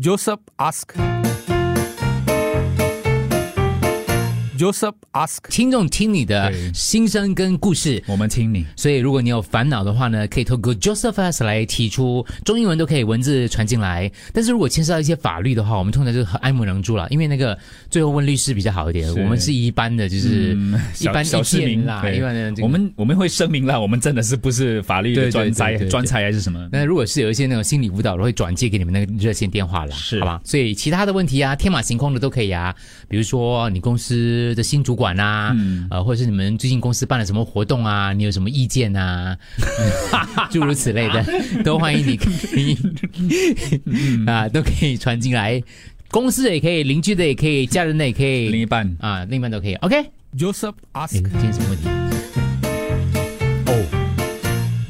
Joseph ask. Joseph ask. 听众听你的心声跟故事。我们听你。所以，如果你有烦恼的话呢，可以透过 Joseph Ask 来提出，中英文都可以文字传进来。但是如果牵涉到一些法律的话，我们通常就是很爱莫能助了，因为那个最后问律师比较好一点。我们是一般的，就是嗯 一般小小市民啦，一般的这个我们我们会声明啦，我们真的是不是法律专才专才还是什么？那如果是有一些那种心理辅导的，会转接给你们那个热线电话啦，是好吧？所以其他的问题啊，天马行空的都可以啊，比如说你公司的新主管啊，嗯呃，或者是你们最近公司办了什么活动啊，你有什么意见啊，诸如此类的，都欢迎你可以 啊，都可以传进来。公司的也可以，邻居的也可以，家人的也可以另一半啊，另一半都可以。OK，Joseph 哎，ask. 今天什么问题？哦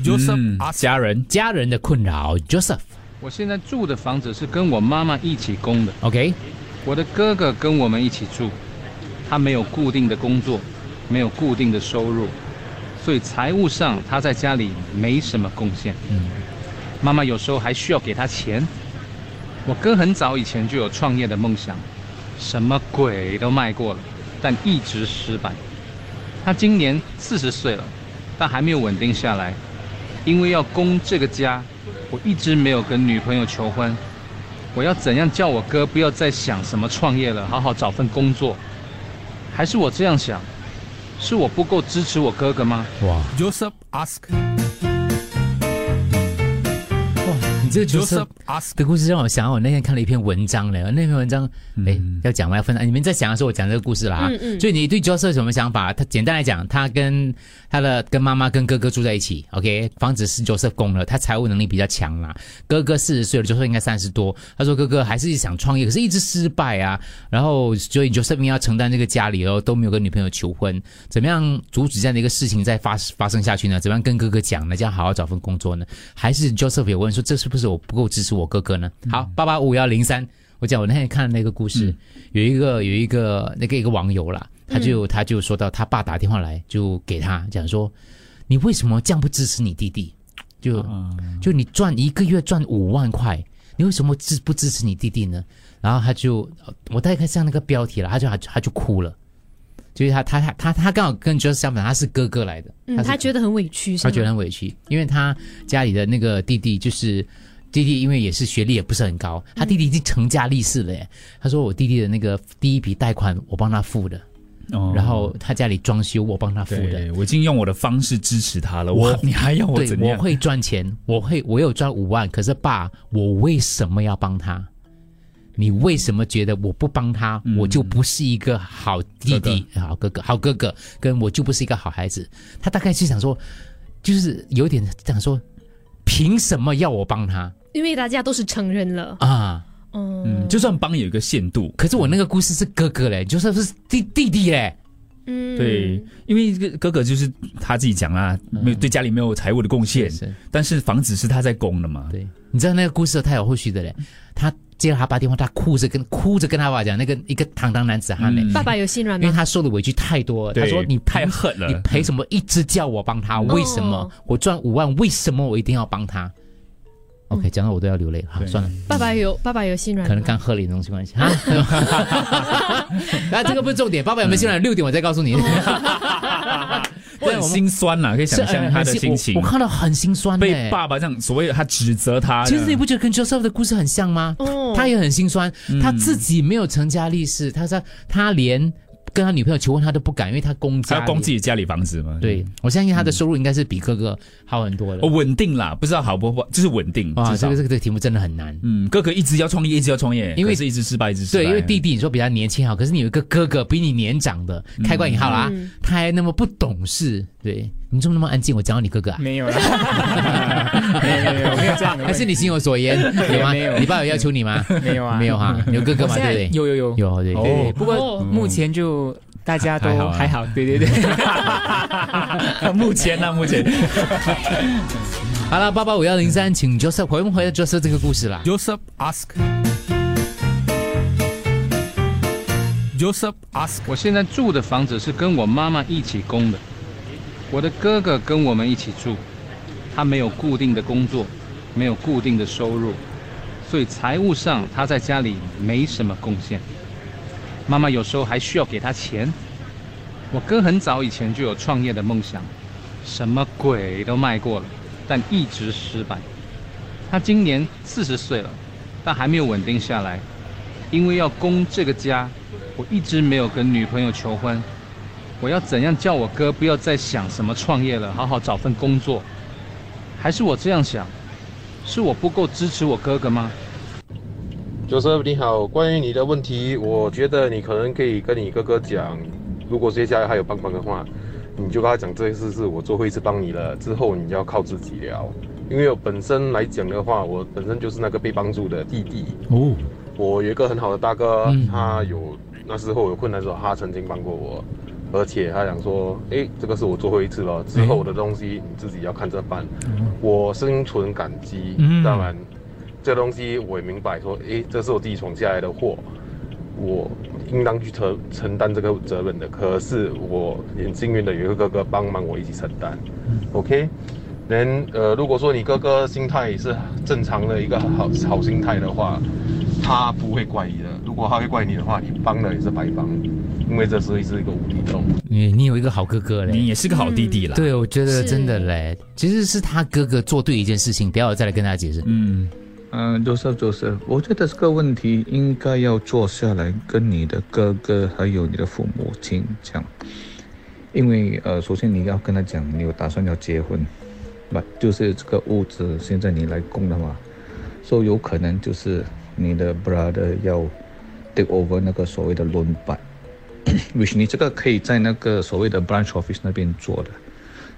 ，Joseph 嗯 ask. 家人家人的困扰，Joseph。我现在住的房子是跟我妈妈一起供的，OK，我的哥哥跟我们一起住，他没有固定的工作，没有固定的收入，所以财务上他在家里没什么贡献。嗯妈妈有时候还需要给他钱。我哥很早以前就有创业的梦想，什么鬼都卖过了，但一直失败。他今年四十岁了，但还没有稳定下来，因为要供这个家，我一直没有跟女朋友求婚。我要怎样叫我哥不要再想什么创业了，好好找份工作？还是我这样想，是我不够支持我哥哥吗？哇 Joseph ask. 你这个 Joseph. 的故事让我想到，我那天看了一篇文章嘞，那篇文章，哎、要讲吗？要分享？你们在讲的时候，我讲这个故事啦啊。嗯嗯所以你对 Joseph 有什么想法？他简单来讲，他跟他的跟妈妈跟哥哥住在一起，OK，房子是 Joseph 供了，他财务能力比较强啦。哥哥四十岁了，Joseph 应该三十多。他说哥哥还是想创业，可是一直失败啊。然后所以 Joseph 要承担这个家里哦，都没有跟女朋友求婚，怎么样阻止这样的一个事情再发发生下去呢？怎么样跟哥哥讲呢？这样好好找份工作呢？还是 Joseph 有问说，这是不是我不够支持我哥哥呢？好，八八五幺零三，我讲我那天看那个故事，有一个有一个那个一个网友啦，他就、他就说到他爸打电话来，就给他讲说，你为什么这样不支持你弟弟？就、就你赚一个月赚五万块，你为什么支不支持你弟弟呢？然后他就我大概看像那个标题了，他就他就他就哭了。就是他他他他他刚好跟 Joseph 相反，他是哥哥来的，嗯，是他觉得很委屈，他觉得很委屈，因为他家里的那个弟弟就是弟弟，因为也是学历也不是很高，他弟弟已经成家立室了耶。他说我弟弟的那个第一笔贷款我帮他付的，哦然后他家里装修我帮他付的。我已经用我的方式支持他了，我我你还要我对，怎样？我会赚钱，我会我有赚五万，可是爸，我为什么要帮他？你为什么觉得我不帮他，我就不是一个好弟弟、好哥哥、好哥哥，跟我就不是一个好孩子？他大概是想说，就是有点想说，凭什么要我帮他因为大家都是成人了，啊？嗯，嗯，就算帮有一个限度，可是我那个故事是哥哥嘞，就算是弟弟弟嘞，嗯。对，因为这个哥哥就是他自己讲啦，没有对家里没有财务的贡献，但是房子是他在供的嘛，对，你知道那个故事太有后续的嘞，他接了他爸电话，他哭着跟哭着跟他爸讲，那个一个堂堂男子汉嘞。嗯。爸爸有心软吗？因为他受的委屈太多了，他对说你太狠了。你赔什么？一直叫我帮他？为什么？哦。我赚五万？为什么我一定要帮他？OK，讲到我都要流泪了，好算了，爸爸有爸爸有心软，可能刚喝了一点东西关系啊。那这个不是重点，爸爸有没有心软？六点我再告诉你。我很心酸呐，可以想象他的心情我，我看到很心酸被爸爸这样所谓的他指责他，其实你不觉得跟 Joseph 的故事很像吗？哦他也很心酸，他自己没有成家立室，他说他连跟他女朋友求婚他都不敢，因为他供家他要供自己家里房子嘛，对，我相信他的收入应该是比哥哥好很多的。哦，。稳定啦，不知道好不好，就是稳定，啊，这个这个这个题目真的很难。嗯，哥哥一直要创业，一直要创业，因为是一直失败，一直失败，对，因为弟弟你说比他年轻好，可是你有一个哥哥比你年长的，开关引号啦，嗯。他还那么不懂事，对你怎么那么安静？我讲到你哥哥啊，没有啦，没有没有没有这样的，还是你心有所言有吗？没有你爸有要求你吗？没有啊，没有哈，有哥哥嘛，现在对不对？有有有有对对对，哦，不过哦目前就大家都还好啊还好，对对对，目前呢，目 前好了，八八五幺零三，请 Joseph 回不回到 Joseph 这个故事啦？Joseph ask. Joseph ask. 我现在住的房子是跟我妈妈一起供的，我的哥哥跟我们一起住，他没有固定的工作，没有固定的收入，所以财务上他在家里没什么贡献。妈妈有时候还需要给他钱。我哥很早以前就有创业的梦想，什么鬼都卖过了，但一直失败。他今年四十岁了，但还没有稳定下来，因为要供这个家，我一直没有跟女朋友求婚。我要怎样叫我哥不要再想什么创业了，好好找份工作？还是我这样想，是我不够支持我哥哥吗？Joseph 你好，关于你的问题，我觉得你可能可以跟你哥哥讲，如果接下来还有帮忙的话，你就跟他讲这件事是我最后一次帮你了，之后你要靠自己了。因为我本身来讲的话，我本身就是那个被帮助的弟弟。哦，我有一个很好的大哥，嗯他有那时候有困难的时候，他曾经帮过我，而且他想说，诶，这个是我最后一次了，之后的东西你自己要看着办。我心存感激，嗯当然，这东西我也明白说，诶，这是我自己闯下来的祸，我应当去承承担这个责任的。可是我很幸运的有一个哥哥帮忙我一起承担、o k 人呃，如果说你哥哥心态是正常的一个好好心态的话，他不会怪你的。如果他会怪你的话，你帮了也是白帮，因为这是是一个无底洞。你你有一个好哥哥嘞，你也是个好弟弟啦。，对，我觉得真的嘞，其实是他哥哥做对一件事情，不要再来跟他解释。嗯，嗯，Joseph Joseph，我觉得这个问题应该要坐下来跟你的哥哥还有你的父母亲讲，因为呃，首先你要跟他讲你有打算要结婚，那就是这个屋子现在你来供的话，所以有可能就是你的 brother 要 take over 那个所谓的轮班 which 你这个可以在那个所谓的 branch office 那边做的，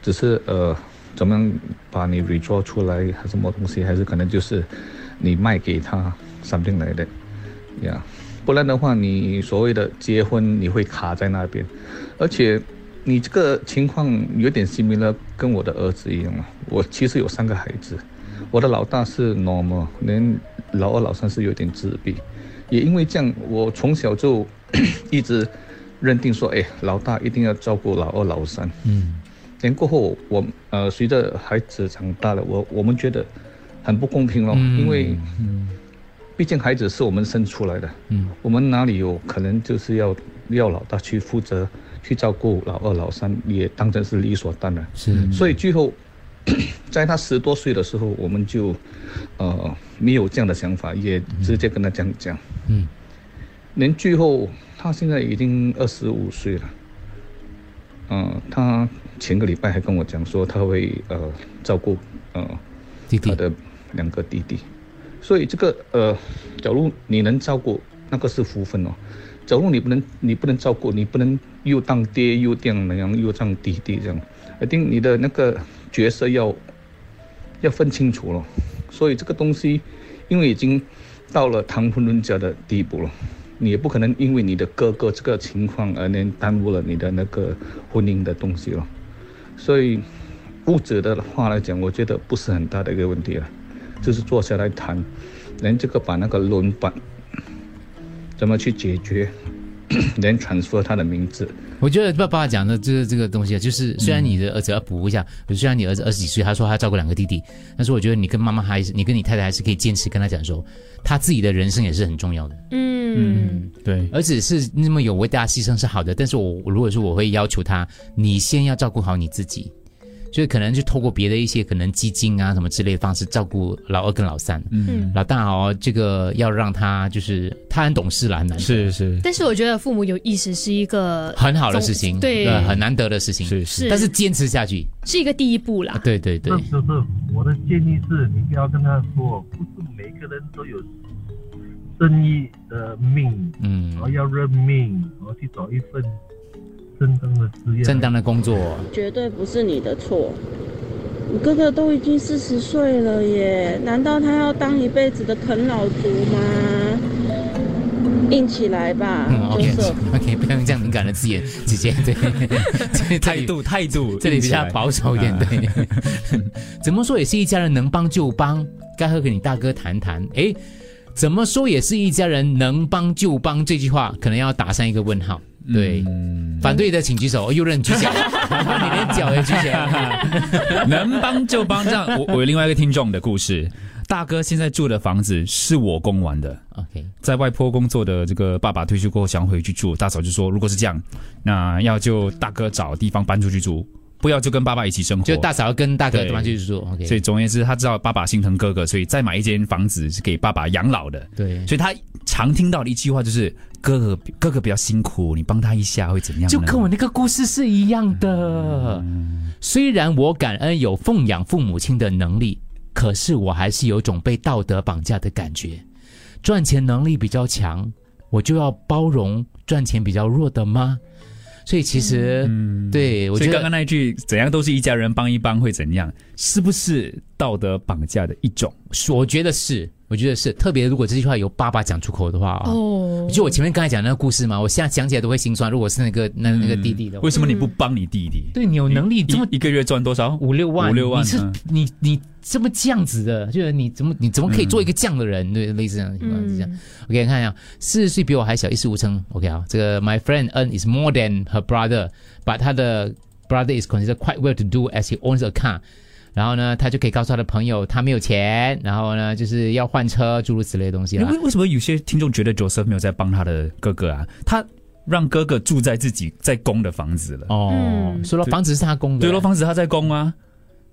只是呃，怎么样把你 re 做出来，还是什么东西，还是可能就是你卖给他 something 来的，呀，不然的话，你所谓的结婚你会卡在那边，而且你这个情况有点像你了跟我的儿子一样。啊。我其实有三个孩子，我的老大是 normal，连老二、老三是有点自闭，也因为这样，我从小就 一直认定说，哎，老大一定要照顾老二、老三。嗯，年过后，我呃随着孩子长大了，我我们觉得很不公平咯，嗯因为毕竟孩子是我们生出来的，嗯，我们哪里有可能就是要要老大去负责去照顾老二、老三，也当成是理所当然。是，所以最后，在他十多岁的时候，我们就呃没有这样的想法，也直接跟他讲讲。嗯，连最后他现在已经二十五岁了，嗯、他前个礼拜还跟我讲说他会呃照顾呃弟弟。他，的两个弟弟，所以这个呃，假如你能照顾，那个是福分哦。假如你不能，你不能照顾，你不能又当爹又当娘又当弟弟这样，一定你的那个角色要要分清楚了。所以这个东西，因为已经到了谈婚论嫁的地步了，你也不可能因为你的哥哥这个情况而能耽误了你的那个婚姻的东西了。所以物质的话来讲，我觉得不是很大的一个问题了，就是坐下来谈，连这个把那个轮板怎么去解决，连 transfer 他的名字，我觉得爸爸讲的这个这个东西啊，就是虽然你的儿子要补一下，虽然你儿子二十几岁，他说他要照顾两个弟弟，但是我觉得你跟妈妈还是你跟你太太还是可以坚持跟他讲说，他自己的人生也是很重要的，嗯，对，儿子是那么有为大家牺牲是好的，但是我如果说我会要求他，你先要照顾好你自己。所以可能就透过别的一些可能基金啊什么之类的方式照顾老二跟老三，嗯。老大哦，这个要让他就是他很懂事了，很难得是是。但是我觉得父母有意识是一个很好的事情，对。呃很难得的事情，是是。但是坚持下去，是一个第一步啦。对对对，就是我的建议是，你不要跟他说，不是每个人都有生意的命，嗯。然后要认命，然后去找一份正当的职业。正当的工作，绝对不是你的错。你哥哥都已经四十岁了耶，难道他要当一辈子的啃老族吗？硬起来吧，嗯，OK 就是 OK，不要用这样敏感的字眼，直接对，这态度态度，这里比较保守一点，啊对。怎么说也是一家人，能帮就帮，该和跟你大哥谈谈。诶，怎么说也是一家人，能帮就帮，这句话可能要打上一个问号。对，嗯反对的请举手。哦又认举脚，你连脚也举起来。能帮就帮。这样，我我有另外一个听众的故事，大哥现在住的房子是我供完的，OK，在外婆工作的这个爸爸退休过后想回去住，大嫂就说，如果是这样，那要就大哥找地方搬出去住，不要就跟爸爸一起生活。就大嫂跟大哥对对吧？就是说所以总而言之，他知道爸爸心疼哥哥，所以再买一间房子是给爸爸养老的。对，所以他常听到的一句话就是：哥哥哥哥比较辛苦，你帮他一下会怎样？就跟我那个故事是一样的。虽然我感恩有奉养父母亲的能力，可是我还是有种被道德绑架的感觉。赚钱能力比较强，我就要包容赚钱比较弱的吗？所以其实，对我觉得刚那一句“怎样都是一家人，帮一帮会怎样”，是不是道德绑架的一种？我觉得是，我觉得是，特别如果这句话由爸爸讲出口的话啊，哦，就我前面刚才讲那个故事嘛，我现在讲起来都会心酸。如果是那个那那个弟弟的话，为什么你不帮你弟弟？对你有能力这么一一个月赚多少？五六万，五六万你是嗯你你这么这样子的，就是你怎么你怎么可以做一个这样的人？对，类似这样的情况是这样。OK，看一下，四十岁比我还小，一事无成。OK 啊，这个 My friend N is more than her brother，but 他的 brother is considered quite well to do as he owns a car。然后呢，他就可以告诉他的朋友他没有钱，然后呢就是要换车，诸如此类的东西啦。为为什么有些听众觉得 Joseph 没有在帮他的哥哥啊？他让哥哥住在自己在供的房子了。哦，嗯说了房子是他供的，对咯，房子他在供啊。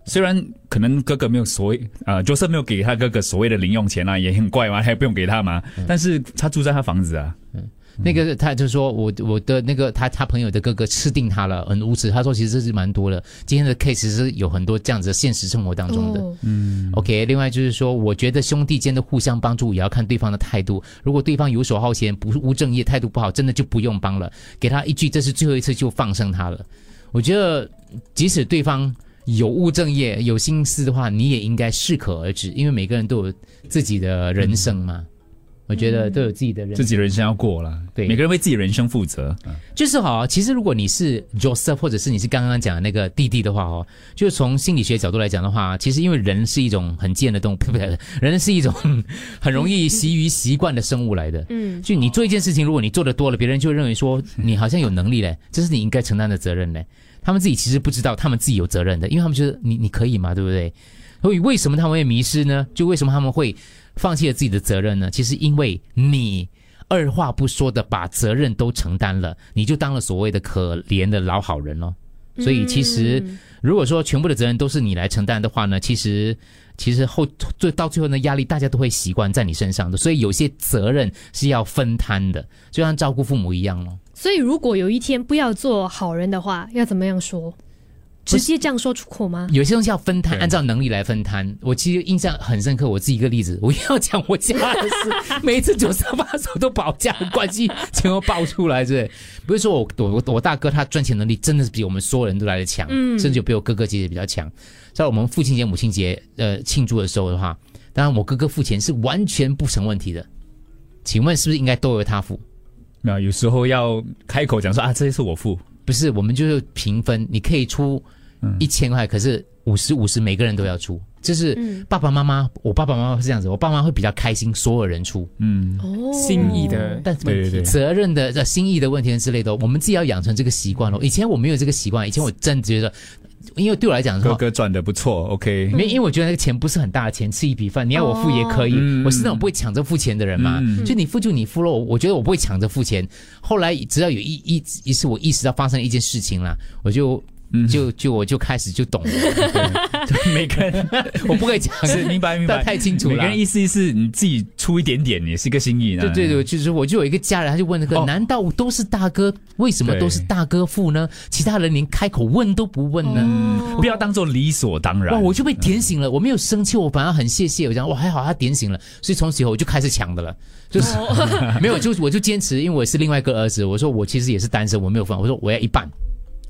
虽然可能哥哥没有所谓啊、j o s e p h 没有给他哥哥所谓的零用钱啊，也很怪嘛，还不用给他嘛。但是他住在他房子啊，那个他就说我我的那个他他朋友的哥哥吃定他了，很无耻。他说其实这是蛮多的，今天的 case 是有很多这样子的现实生活当中的。哦嗯，OK，另外就是说，我觉得兄弟间的互相帮助也要看对方的态度。如果对方游手好闲、不务正业、态度不好，真的就不用帮了，给他一句这是最后一次就放生他了。我觉得即使对方有务正业、有心思的话，你也应该适可而止，因为每个人都有自己的人生嘛。我觉得都有自己的人生自己人生要过了，对每个人为自己人生负责。就是哈，其实如果你是 Joseph，或者是你是刚刚讲的那个弟弟的话哦，就是从心理学角度来讲的话，其实因为人是一种很贱的动物，不不，人是一种 很容易习于习惯的生物来的。嗯，就你做一件事情，如果你做的多了，别人就认为说你好像有能力嘞，这是你应该承担的责任嘞。他们自己其实不知道，他们自己有责任的，因为他们觉得你你可以嘛，对不对？所以为什么他们会迷失呢？就为什么他们会放弃了自己的责任呢？其实因为你二话不说的把责任都承担了，你就当了所谓的可怜的老好人咯。所以其实嗯如果说全部的责任都是你来承担的话呢，其实其实后最到最后呢，压力大家都会习惯在你身上的，所以有些责任是要分摊的，就像照顾父母一样咯。所以如果有一天不要做好人的话，要怎么样说？直接这样说出口吗？有些东西要分摊，按照能力来分摊。我其实印象很深刻，我自己一个例子，我要讲我家的事，每一次九三八手都把我家的关系全部爆出来，对，不是说我我我我大哥他赚钱能力真的是比我们所有人都来的强，嗯甚至比我哥哥姐姐比较强。在我们父亲节、母亲节呃庆祝的时候的话，当然我哥哥付钱是完全不成问题的。请问是不是应该都由他付？那有时候要开口讲说啊，这些是我付，不是，我们就是平分，你可以出一千块，可是五十五十每个人都要出。就是嗯爸爸妈妈，我爸爸妈妈是这样子，我爸妈会比较开心，所有人出。嗯，哦，心意的但对对对责任的、呃心意的问题之类的，我们自己要养成这个习惯咯。以前我没有这个习惯，以前我真的觉得，因为对我来讲，哥哥赚的不错，OK，没，因为我觉得那个钱不是很大的钱，吃一笔饭，你要我付也可以。嗯我是那种不会抢着付钱的人嘛，嗯就你付就你付咯。我觉得我不会抢着付钱。后来直到有一一一次我意识到发生了一件事情啦，我就。就就我就开始就懂了，对每个人 我不可以讲，是明白明白，太清楚了。每个人意思意思，你自己出一点点也是一个心意呢。对对对，就是我就有一个家人，他就问那个，哦难道都是大哥？为什么都是大哥付呢？其他人连开口问都不问呢？嗯，不要当做理所当然。哇，我就被点醒了，我没有生气，我反而很谢谢。我讲哇，还好他点醒了，所以从此以后我就开始抢的了，就是、没有，就我就坚持，因为我是另外一个儿子，我说我其实也是单身，我没有分，我说我要一半，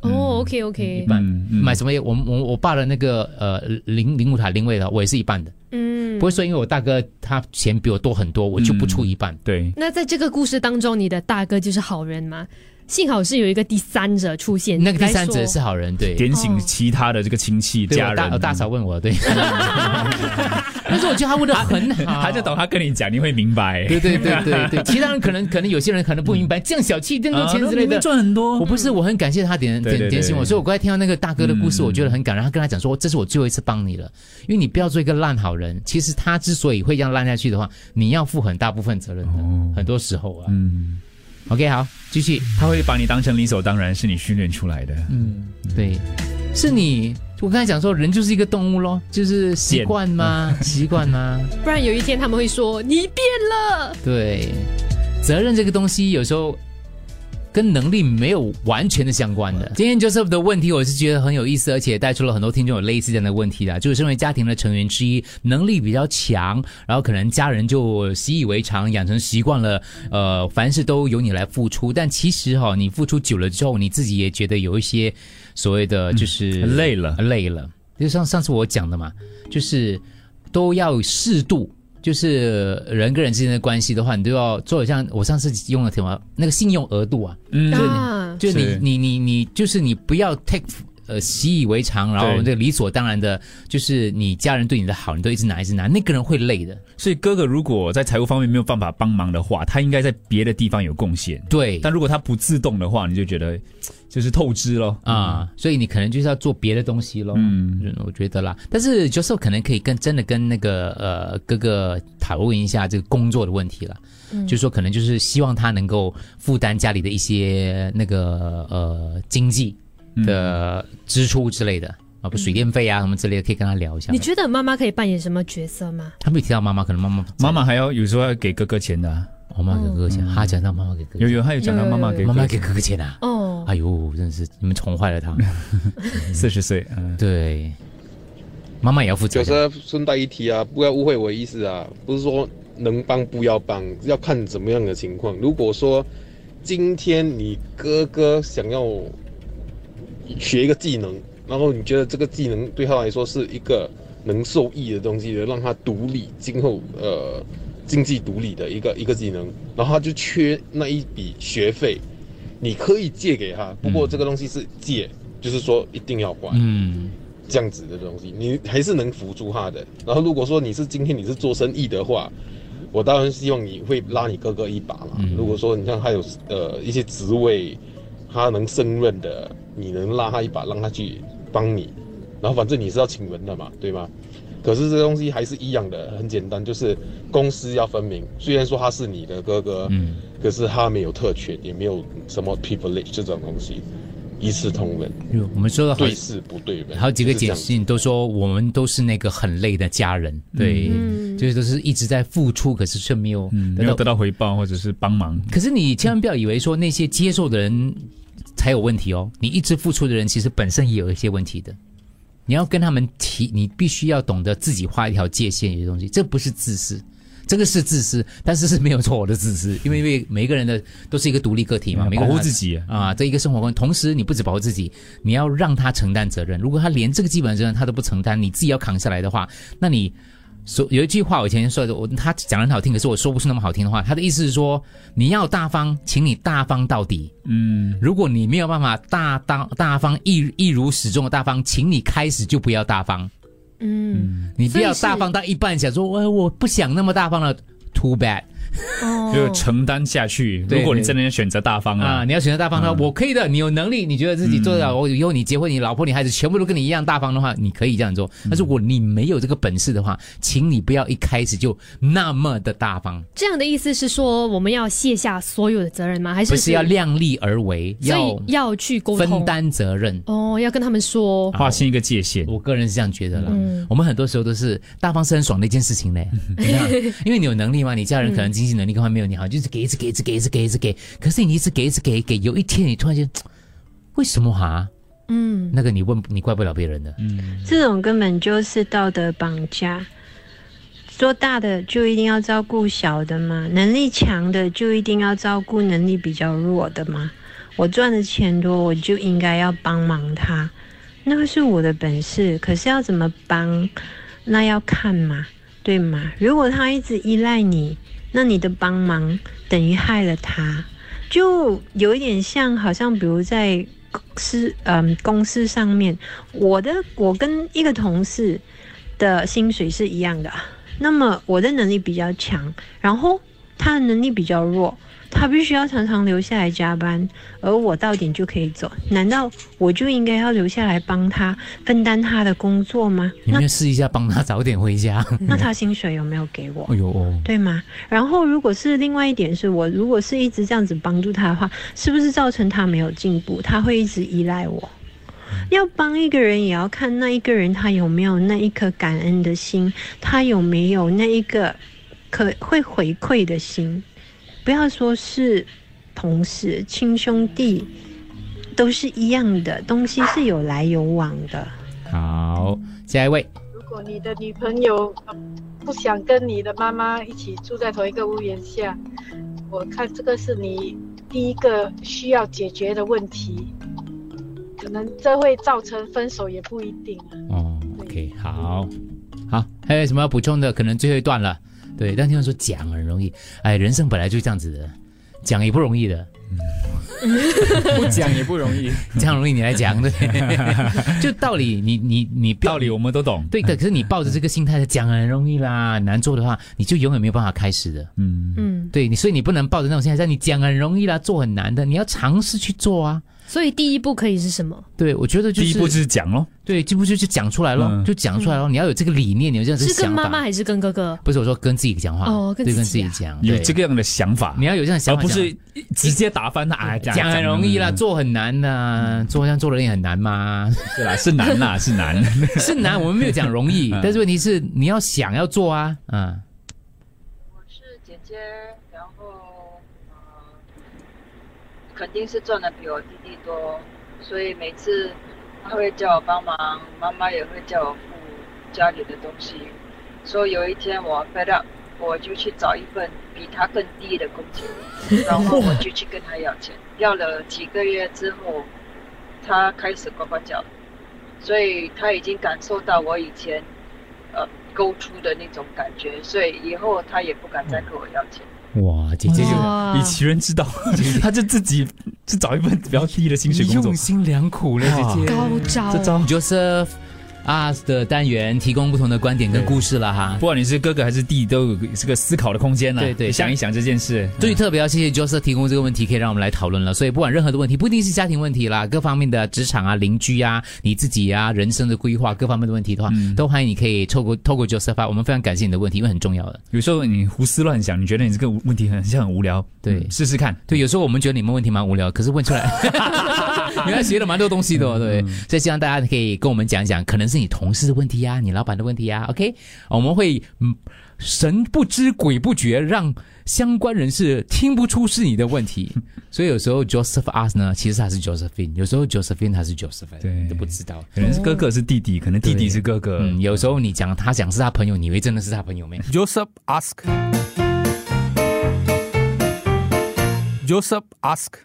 哦，OK OK，一半、嗯嗯。买什么，我我我爸的那个呃灵灵物塔灵位的，我也是一半的，嗯。不会说因为我大哥他钱比我多很多，我就不出一半。对，那在这个故事当中，你的大哥就是好人吗？幸好是有一个第三者出现，那个第三者是好人，对。点醒哦其他的这个亲戚对家人。大大嫂问我，对。但是我觉得他问的很好，他就懂，他跟你讲，你会明白。对对对对对，其他人可能可能有些人可能不明白，这样小气，这样多钱之类的。赚很多我不是，我很感谢他点点点醒我，所以我刚才听到那个大哥的故事，嗯我觉得很感人。他跟他讲说，这是我最后一次帮你了，因为你不要做一个烂好人。其实他之所以会这样烂下去的话，你要负很大部分责任的，很多时候啊。嗯，OK，好，继续。他会把你当成理所当然，是你训练出来的。嗯，对，是你。我刚才讲说，人就是一个动物咯，就是习惯吗？习惯吗？不然有一天他们会说你变了。对，责任这个东西有时候跟能力没有完全的相关的。今天 Joseph 的问题，我是觉得很有意思，而且带出了很多听众有类似这样的问题的，就是身为家庭的成员之一，能力比较强，然后可能家人就习以为常，养成习惯了，呃，凡事都由你来付出。但其实哈、你付出久了之后，你自己也觉得有一些所谓的就是、累了，累了。就像上次我讲的嘛，就是都要适度。就是人跟人之间的关系的话，你都要做像我上次用的什么那个信用额度啊，嗯。就是啊。你，就你你你你就是你不要 take 呃习以为常，然后对这个理所当然的，就是你家人对你的好，你都一直拿一直拿，那个人会累的。所以哥哥如果在财务方面没有办法帮忙的话，他应该在别的地方有贡献。对，但如果他不自动的话，你就觉得就是透支咯。啊，所以你可能就是要做别的东西咯。嗯嗯，我觉得啦。但是 j o s e 可能可以跟真的跟那个呃哥哥讨论一下这个工作的问题了。嗯，就是说可能就是希望他能够负担家里的一些那个呃经济的支出之类的啊，不水电费啊什么之类的，可以跟他聊一下你。觉得妈妈可以扮演什么角色吗？他没有提到妈妈，可能妈妈妈妈还要有时候要给哥哥钱的啊、我妈给哥哥钱，他讲到妈妈给哥哥钱，有有，他有讲到妈妈给妈妈给哥哥钱哥哥钱啊。哦，哎呦，真是你们宠坏了他。四十岁，嗯，对，妈妈也要负责有。时候顺带一提啊，不要误会我的意思啊，不是说能帮不要帮，要看怎么样的情况。如果说今天你哥哥想要学一个技能，然后你觉得这个技能对他来说是一个能受益的东西的，让他独立，今后呃经济独立的一个一个技能，然后他就缺那一笔学费，你可以借给他，不过这个东西是借，就是说一定要还。嗯，这样子的东西，你还是能扶助他的。然后如果说你是今天你是做生意的话，我当然希望你会拉你哥哥一把嘛。如果说你像他有呃一些职位，他能胜任的，你能拉他一把，让他去帮你。然后反正你是要请人的嘛，对吗？可是这东西还是一样的，很简单，就是公私要分明。虽然说他是你的哥哥，嗯，可是他没有特权，也没有什么 privilege 这种东西，一视同仁，我们说了好对事不对人。好几个解释，都说我们都是那个很累的家人，对，就是都是一直在付出，可是却没有嗯，没有得到回报或者是帮忙。可是你千万不要以为说那些接受的人才有问题哦，你一直付出的人其实本身也有一些问题的。你要跟他们提，你必须要懂得自己画一条界限，有些东西，这不是自私，这个是自私，但是是没有错的自私，因为因为每一个人的都是一个独立个体嘛，嗯每个人保护自己啊，这一个生活观。同时，你不止保护自己，你要让他承担责任。如果他连这个基本责任他都不承担，你自己要扛下来的话，那你。说有一句话，我以前说的，我他讲得很好听，可是我说不出那么好听的话。他的意思是说，你要大方，请你大方到底。嗯，如果你没有办法大当大方一一如始终的大方，请你开始就不要大方。嗯，你不要大方到一半，想说我我不想那么大方了，too bad 哦就承担下去。如果你真的要选择大方啊！啊，你要选择大方的话，我可以的，你有能力，你觉得自己做得了，我以后你结婚，你老婆、你孩子全部都跟你一样大方的话，你可以这样做。但是如果你没有这个本事的话，请你不要一开始就那么的大方，这样的意思是说我们要卸下所有的责任吗？还是不是要量力而为，要要去沟通分担责任。哦，要跟他们说，划清一个界限。我个人是这样觉得啦。嗯我们很多时候都是大方是很爽的一件事情嘞，因为你有能力嘛，你家人可能经济能力各方面没有你好，就是给一直给一直给一直给一直给，可是你一直给一直给给，有一天你突然间，为什么哈？嗯，那个你问你怪不了别人的，嗯，这种根本就是道德绑架。做大的就一定要照顾小的吗？能力强的就一定要照顾能力比较弱的吗？我赚的钱多，我就应该要帮忙他，那个是我的本事。可是要怎么帮，那要看嘛，对吗？如果他一直依赖你，那你的帮忙等于害了他。就有一点像，好像比如在公司嗯公司上面，我的我跟一个同事的薪水是一样的，那么我的能力比较强，然后他的能力比较弱。他必须要常常留下来加班，而我到点就可以走。难道我就应该要留下来帮他分担他的工作吗？你们试一下帮他早点回家。那他薪水有没有给我？哎呦哦，对吗？然后如果是另外一点是我如果是一直这样子帮助他的话，是不是造成他没有进步？他会一直依赖我。要帮一个人，也要看那一个人他有没有那一颗感恩的心，他有没有那一个可会回馈的心。不要说是同事、亲兄弟，都是一样的东西，是有来有往的。好，下一位。如果你的女朋友不想跟你的妈妈一起住在同一个屋檐下，我看这个是你第一个需要解决的问题。可能这会造成分手，也不一定。哦，OK，好，好，还有什么要补充的？可能最后一段了。对，但听说讲很容易，哎，人生本来就这样子的，讲也不容易的，不 讲也不容易，讲容易你来讲，对，就道理，你你你道理我们都懂，对的，可是你抱着这个心态讲很容易啦，难做的话，你就永远没有办法开始的，嗯。嗯，对你，所以你不能抱着那种心态，你讲很容易啦，做很难的，你要尝试去做啊。所以第一步可以是什么？对，我觉得就是第一步就是讲咯。对，第一步就是讲出来咯，就讲出来咯。你要有这个理念，你有这样子是想法。跟妈妈还是跟哥哥？不是我说跟自己讲话哦，对，跟自己讲，有这个样的想法，你要有这样想法，而不是直接打翻他。哎，讲很容易啦，做很难的，做这样做人也很难吗？对啦，是难啦，是难，是难。我们没有讲容易，但是问题是你要想要做啊，嗯。我是姐姐，然后呃，肯定是赚的比我弟弟多。所以每次他会叫我帮忙，妈妈也会叫我付家里的东西。所以有一天我 fed up，我就去找一份比他更低的工钱，然后我就去跟他要钱。要了几个月之后，他开始呱呱叫，所以他已经感受到我以前呃勾出的那种感觉，所以以后他也不敢再跟我要钱。哇，姐姐就以其人之道，她就自己就找一份比较低的薪水工作，用心良苦了，姐姐高招。这招 Joseph。啊的单元提供不同的观点跟故事了哈，不管你是哥哥还是弟，都有这个思考的空间了。对对，想一想这件事。最特别要谢谢 Joseph 提供这个问题，可以让我们来讨论了。所以不管任何的问题，不一定是家庭问题啦，各方面的职场啊、邻居啊、你自己啊、人生的规划各方面的问题的话，都欢迎你可以透过透过 Joseph，我们非常感谢你的问题，因为很重要的。有时候你胡思乱想，你觉得你这个问题很像很无聊，对，试试看。对，有时候我们觉得你们问题蛮无聊，可是问出来，原来学了蛮多东西的，对。所以希望大家可以跟我们讲一讲，可能是你同事的问题。呀，你老板的问题呀，OK，我们会嗯神不知鬼不觉，让相关人士听不出是你的问题。所以有时候 Joseph ask 呢，其实他是 Josephine，有时候 Josephine 他是 Josephine，对，都不知道，可能是哥哥是弟弟，可能弟弟是哥哥。嗯，有时候你讲他讲是他朋友，你以为真的是他朋友没？Joseph ask，Joseph ask。